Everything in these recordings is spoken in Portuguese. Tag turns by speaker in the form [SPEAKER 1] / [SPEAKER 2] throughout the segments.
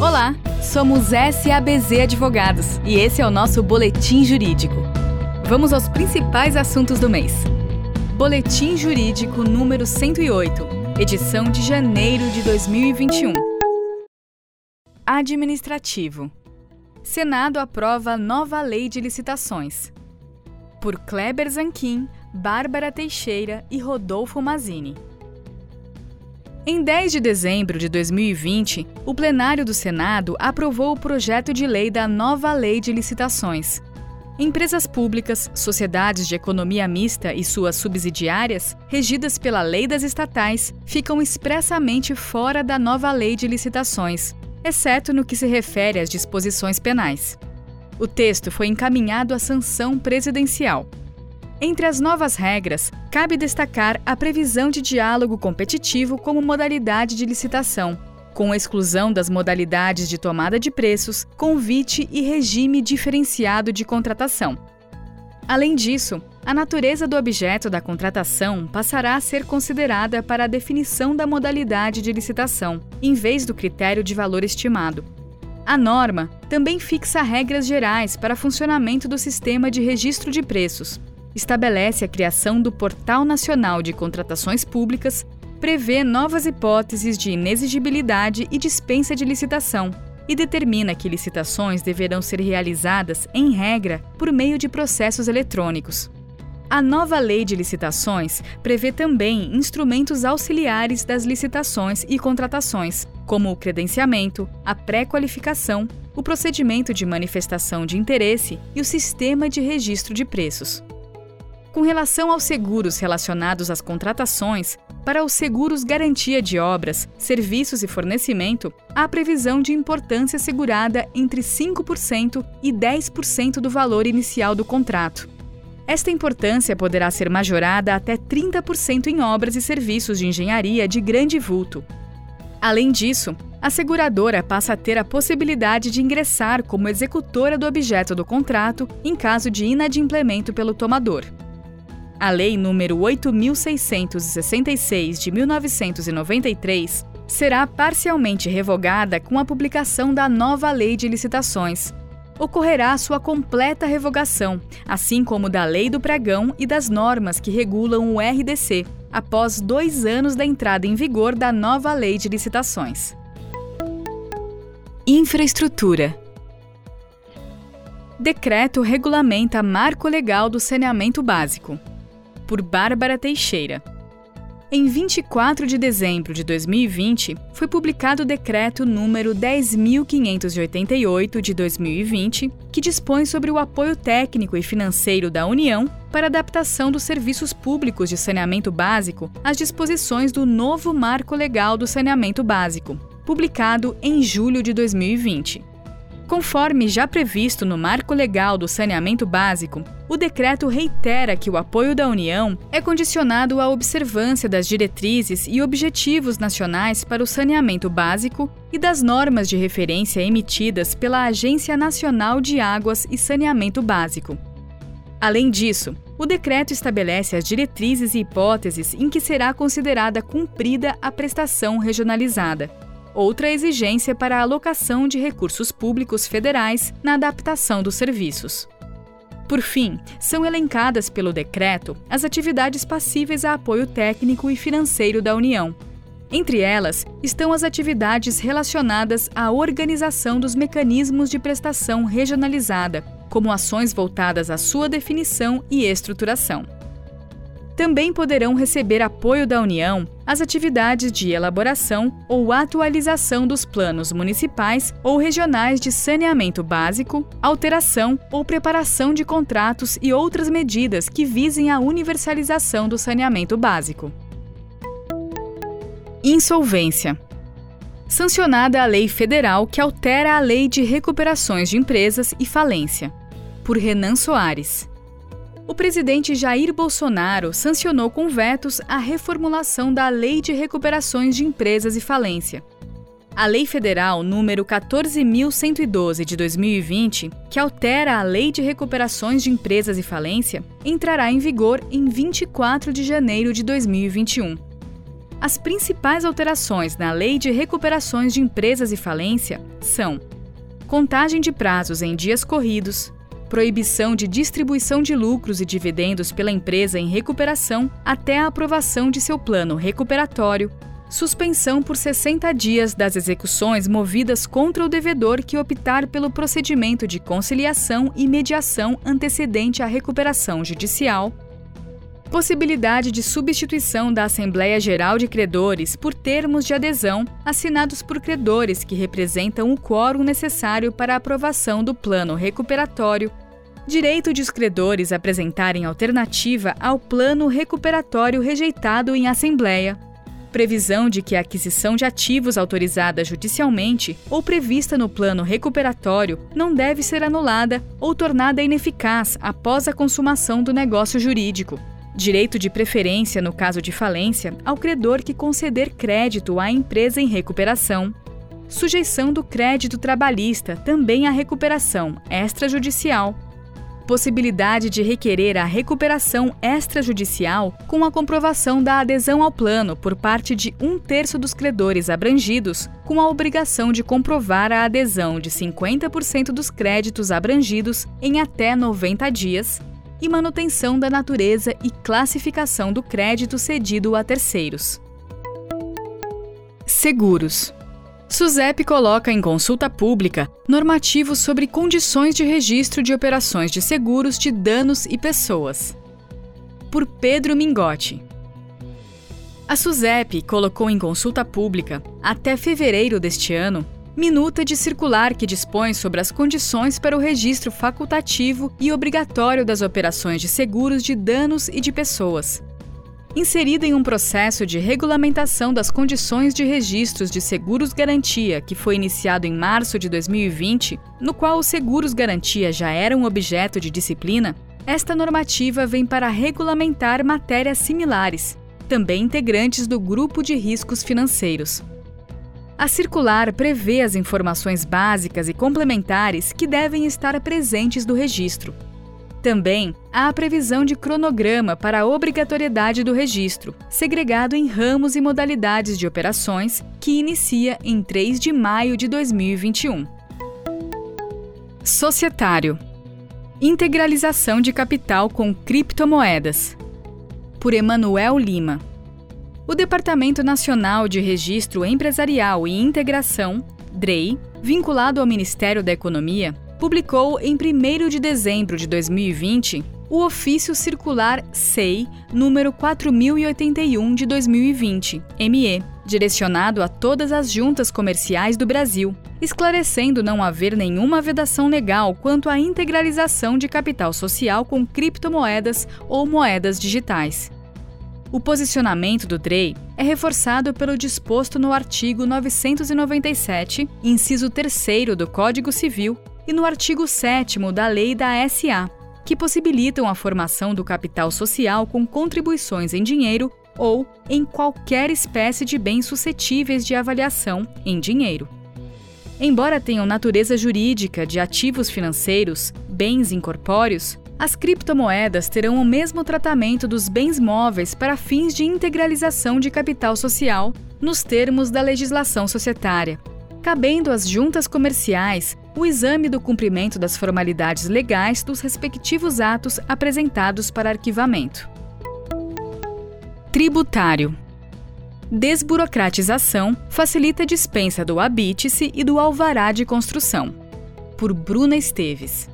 [SPEAKER 1] Olá, somos SABZ Advogados e esse é o nosso Boletim Jurídico. Vamos aos principais assuntos do mês. Boletim Jurídico número 108, edição de janeiro de 2021. Administrativo. Senado aprova nova lei de licitações. Por Kleber Zanquim, Bárbara Teixeira e Rodolfo Mazini. Em 10 de dezembro de 2020, o plenário do Senado aprovou o projeto de lei da nova Lei de Licitações. Empresas públicas, sociedades de economia mista e suas subsidiárias, regidas pela lei das estatais, ficam expressamente fora da nova Lei de Licitações, exceto no que se refere às disposições penais. O texto foi encaminhado à sanção presidencial. Entre as novas regras, cabe destacar a previsão de diálogo competitivo como modalidade de licitação, com exclusão das modalidades de tomada de preços, convite e regime diferenciado de contratação. Além disso, a natureza do objeto da contratação passará a ser considerada para a definição da modalidade de licitação, em vez do critério de valor estimado. A norma também fixa regras gerais para funcionamento do sistema de registro de preços, estabelece a criação do Portal Nacional de Contratações Públicas, prevê novas hipóteses de inexigibilidade e dispensa de licitação e determina que licitações deverão ser realizadas, em regra, por meio de processos eletrônicos. A nova Lei de Licitações prevê também instrumentos auxiliares das licitações e contratações, como o credenciamento, a pré-qualificação, o procedimento de manifestação de interesse e o sistema de registro de preços. Com relação aos seguros relacionados às contratações, para os seguros garantia de obras, serviços e fornecimento, há previsão de importância segurada entre 5% e 10% do valor inicial do contrato. Esta importância poderá ser majorada até 30% em obras e serviços de engenharia de grande vulto. Além disso, a seguradora passa a ter a possibilidade de ingressar como executora do objeto do contrato em caso de inadimplemento pelo tomador. A Lei nº 8.666 de 1993 será parcialmente revogada com a publicação da nova Lei de Licitações. Ocorrerá sua completa revogação, assim como da Lei do Pregão e das normas que regulam o RDC, após dois anos da entrada em vigor da nova Lei de Licitações. Infraestrutura Decreto regulamenta marco legal do saneamento básico por Bárbara Teixeira. Em 24 de dezembro de 2020, foi publicado o decreto número 10588 de 2020, que dispõe sobre o apoio técnico e financeiro da União para adaptação dos serviços públicos de saneamento básico às disposições do novo Marco Legal do Saneamento Básico, publicado em julho de 2020. Conforme já previsto no Marco Legal do Saneamento Básico, o decreto reitera que o apoio da União é condicionado à observância das diretrizes e objetivos nacionais para o saneamento básico e das normas de referência emitidas pela Agência Nacional de Águas e Saneamento Básico. Além disso, o decreto estabelece as diretrizes e hipóteses em que será considerada cumprida a prestação regionalizada outra exigência para a alocação de recursos públicos federais na adaptação dos serviços. Por fim, são elencadas pelo decreto as atividades passíveis a apoio técnico e financeiro da União. Entre elas estão as atividades relacionadas à organização dos mecanismos de prestação regionalizada, como ações voltadas à sua definição e estruturação também poderão receber apoio da União as atividades de elaboração ou atualização dos planos municipais ou regionais de saneamento básico, alteração ou preparação de contratos e outras medidas que visem a universalização do saneamento básico. Insolvência. Sancionada a lei federal que altera a Lei de Recuperações de Empresas e Falência. Por Renan Soares o presidente Jair Bolsonaro sancionou com vetos a reformulação da Lei de Recuperações de Empresas e Falência. A Lei Federal número 14112 de 2020, que altera a Lei de Recuperações de Empresas e Falência, entrará em vigor em 24 de janeiro de 2021. As principais alterações na Lei de Recuperações de Empresas e Falência são contagem de prazos em dias corridos, proibição de distribuição de lucros e dividendos pela empresa em recuperação até a aprovação de seu plano recuperatório, suspensão por 60 dias das execuções movidas contra o devedor que optar pelo procedimento de conciliação e mediação antecedente à recuperação judicial, possibilidade de substituição da Assembleia Geral de Credores por termos de adesão assinados por credores que representam o quórum necessário para a aprovação do plano recuperatório, direito de os credores apresentarem alternativa ao plano recuperatório rejeitado em Assembleia, previsão de que a aquisição de ativos autorizada judicialmente ou prevista no plano recuperatório não deve ser anulada ou tornada ineficaz após a consumação do negócio jurídico Direito de preferência no caso de falência ao credor que conceder crédito à empresa em recuperação. Sujeição do crédito trabalhista também à recuperação extrajudicial. Possibilidade de requerer a recuperação extrajudicial com a comprovação da adesão ao plano por parte de um terço dos credores abrangidos, com a obrigação de comprovar a adesão de 50% dos créditos abrangidos em até 90 dias e manutenção da natureza e classificação do crédito cedido a terceiros. Seguros. SUSEP coloca em consulta pública normativos sobre condições de registro de operações de seguros de danos e pessoas. Por Pedro Mingotti. A SUSEP colocou em consulta pública, até fevereiro deste ano, minuta de circular que dispõe sobre as condições para o registro facultativo e obrigatório das operações de seguros de danos e de pessoas. Inserida em um processo de regulamentação das condições de registros de seguros-garantia que foi iniciado em março de 2020, no qual os seguros-garantia já eram objeto de disciplina, esta normativa vem para regulamentar matérias similares, também integrantes do grupo de riscos financeiros. A circular prevê as informações básicas e complementares que devem estar presentes do registro. Também há a previsão de cronograma para a obrigatoriedade do registro, segregado em ramos e modalidades de operações, que inicia em 3 de maio de 2021. Societário Integralização de capital com criptomoedas. Por Emanuel Lima. O Departamento Nacional de Registro Empresarial e Integração, DREI, vinculado ao Ministério da Economia, publicou em 1 de dezembro de 2020 o Ofício Circular SEI número 4081 de 2020, ME, direcionado a todas as juntas comerciais do Brasil, esclarecendo não haver nenhuma vedação legal quanto à integralização de capital social com criptomoedas ou moedas digitais. O posicionamento do DREI é reforçado pelo disposto no artigo 997, inciso 3 do Código Civil, e no artigo 7 da Lei da SA, que possibilitam a formação do capital social com contribuições em dinheiro ou em qualquer espécie de bens suscetíveis de avaliação em dinheiro. Embora tenham natureza jurídica de ativos financeiros, bens incorpóreos, as criptomoedas terão o mesmo tratamento dos bens móveis para fins de integralização de capital social, nos termos da legislação societária, cabendo às juntas comerciais o exame do cumprimento das formalidades legais dos respectivos atos apresentados para arquivamento. Tributário Desburocratização facilita a dispensa do habite-se e do alvará de construção. Por Bruna Esteves.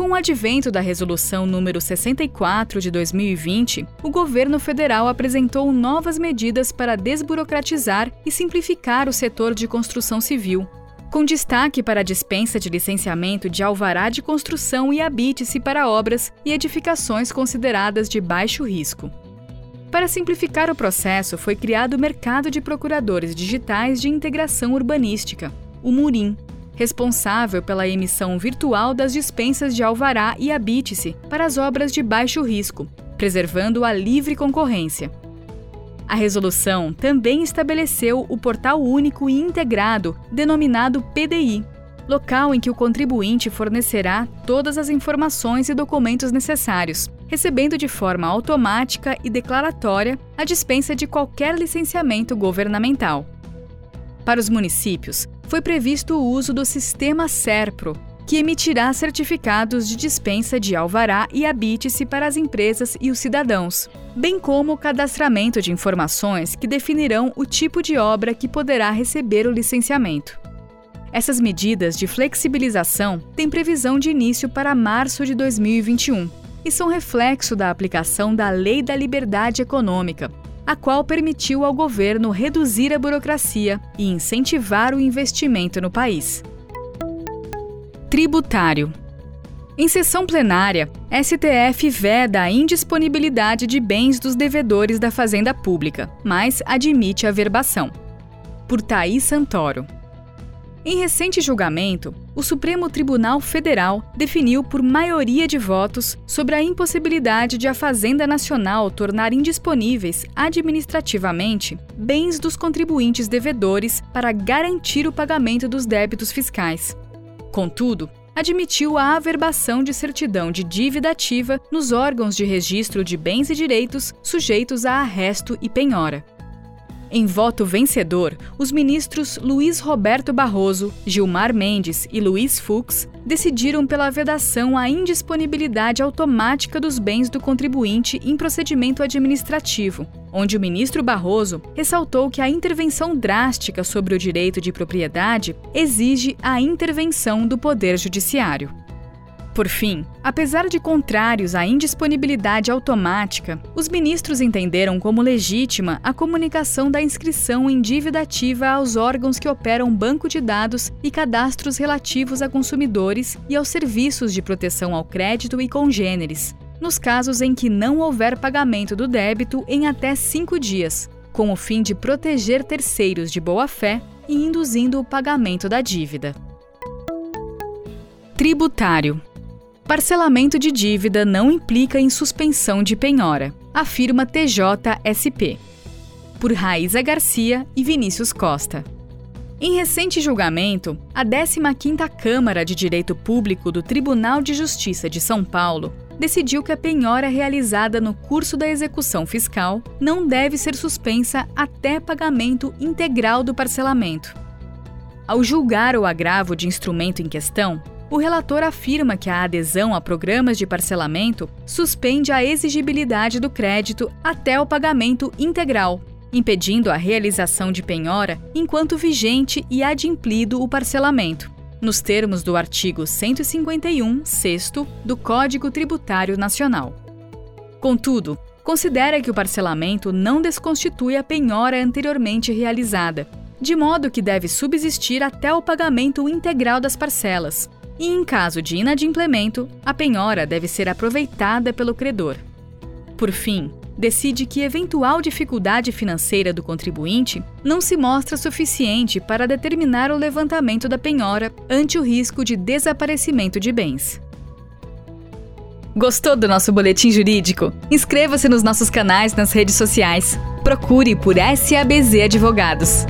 [SPEAKER 1] Com o advento da Resolução número 64 de 2020, o governo federal apresentou novas medidas para desburocratizar e simplificar o setor de construção civil, com destaque para a dispensa de licenciamento de alvará de construção e habite-se para obras e edificações consideradas de baixo risco. Para simplificar o processo, foi criado o Mercado de Procuradores Digitais de Integração Urbanística, o MURIM, responsável pela emissão virtual das dispensas de alvará e habite-se para as obras de baixo risco, preservando a livre concorrência. A resolução também estabeleceu o Portal Único e Integrado, denominado PDI, local em que o contribuinte fornecerá todas as informações e documentos necessários, recebendo de forma automática e declaratória a dispensa de qualquer licenciamento governamental. Para os municípios, foi previsto o uso do sistema SERPRO, que emitirá certificados de dispensa de alvará e habite-se para as empresas e os cidadãos, bem como o cadastramento de informações que definirão o tipo de obra que poderá receber o licenciamento. Essas medidas de flexibilização têm previsão de início para março de 2021 e são reflexo da aplicação da Lei da Liberdade Econômica, a qual permitiu ao governo reduzir a burocracia e incentivar o investimento no país. Tributário. Em sessão plenária, STF veda a indisponibilidade de bens dos devedores da Fazenda Pública, mas admite a verbação. Por Thaís Santoro. Em recente julgamento, o Supremo Tribunal Federal definiu por maioria de votos sobre a impossibilidade de a Fazenda Nacional tornar indisponíveis administrativamente bens dos contribuintes devedores para garantir o pagamento dos débitos fiscais. Contudo, admitiu a averbação de certidão de dívida ativa nos órgãos de registro de bens e direitos sujeitos a arresto e penhora. Em voto vencedor, os ministros Luiz Roberto Barroso, Gilmar Mendes e Luiz Fux decidiram pela vedação à indisponibilidade automática dos bens do contribuinte em procedimento administrativo, onde o ministro Barroso ressaltou que a intervenção drástica sobre o direito de propriedade exige a intervenção do Poder Judiciário. Por fim, apesar de contrários à indisponibilidade automática, os ministros entenderam como legítima a comunicação da inscrição em dívida ativa aos órgãos que operam banco de dados e cadastros relativos a consumidores e aos serviços de proteção ao crédito e congêneres, nos casos em que não houver pagamento do débito em até cinco dias, com o fim de proteger terceiros de boa-fé e induzindo o pagamento da dívida. Tributário Parcelamento de dívida não implica em suspensão de penhora, afirma TJSP. Por Raíza Garcia e Vinícius Costa. Em recente julgamento, a 15ª Câmara de Direito Público do Tribunal de Justiça de São Paulo decidiu que a penhora realizada no curso da execução fiscal não deve ser suspensa até pagamento integral do parcelamento. Ao julgar o agravo de instrumento em questão, o relator afirma que a adesão a programas de parcelamento suspende a exigibilidade do crédito até o pagamento integral, impedindo a realização de penhora enquanto vigente e adimplido o parcelamento, nos termos do artigo 151, 6 do Código Tributário Nacional. Contudo, considera que o parcelamento não desconstitui a penhora anteriormente realizada, de modo que deve subsistir até o pagamento integral das parcelas, e, em caso de inadimplemento, a penhora deve ser aproveitada pelo credor. Por fim, decide que eventual dificuldade financeira do contribuinte não se mostra suficiente para determinar o levantamento da penhora ante o risco de desaparecimento de bens. Gostou do nosso boletim jurídico? Inscreva-se nos nossos canais nas redes sociais. Procure por SABZ Advogados.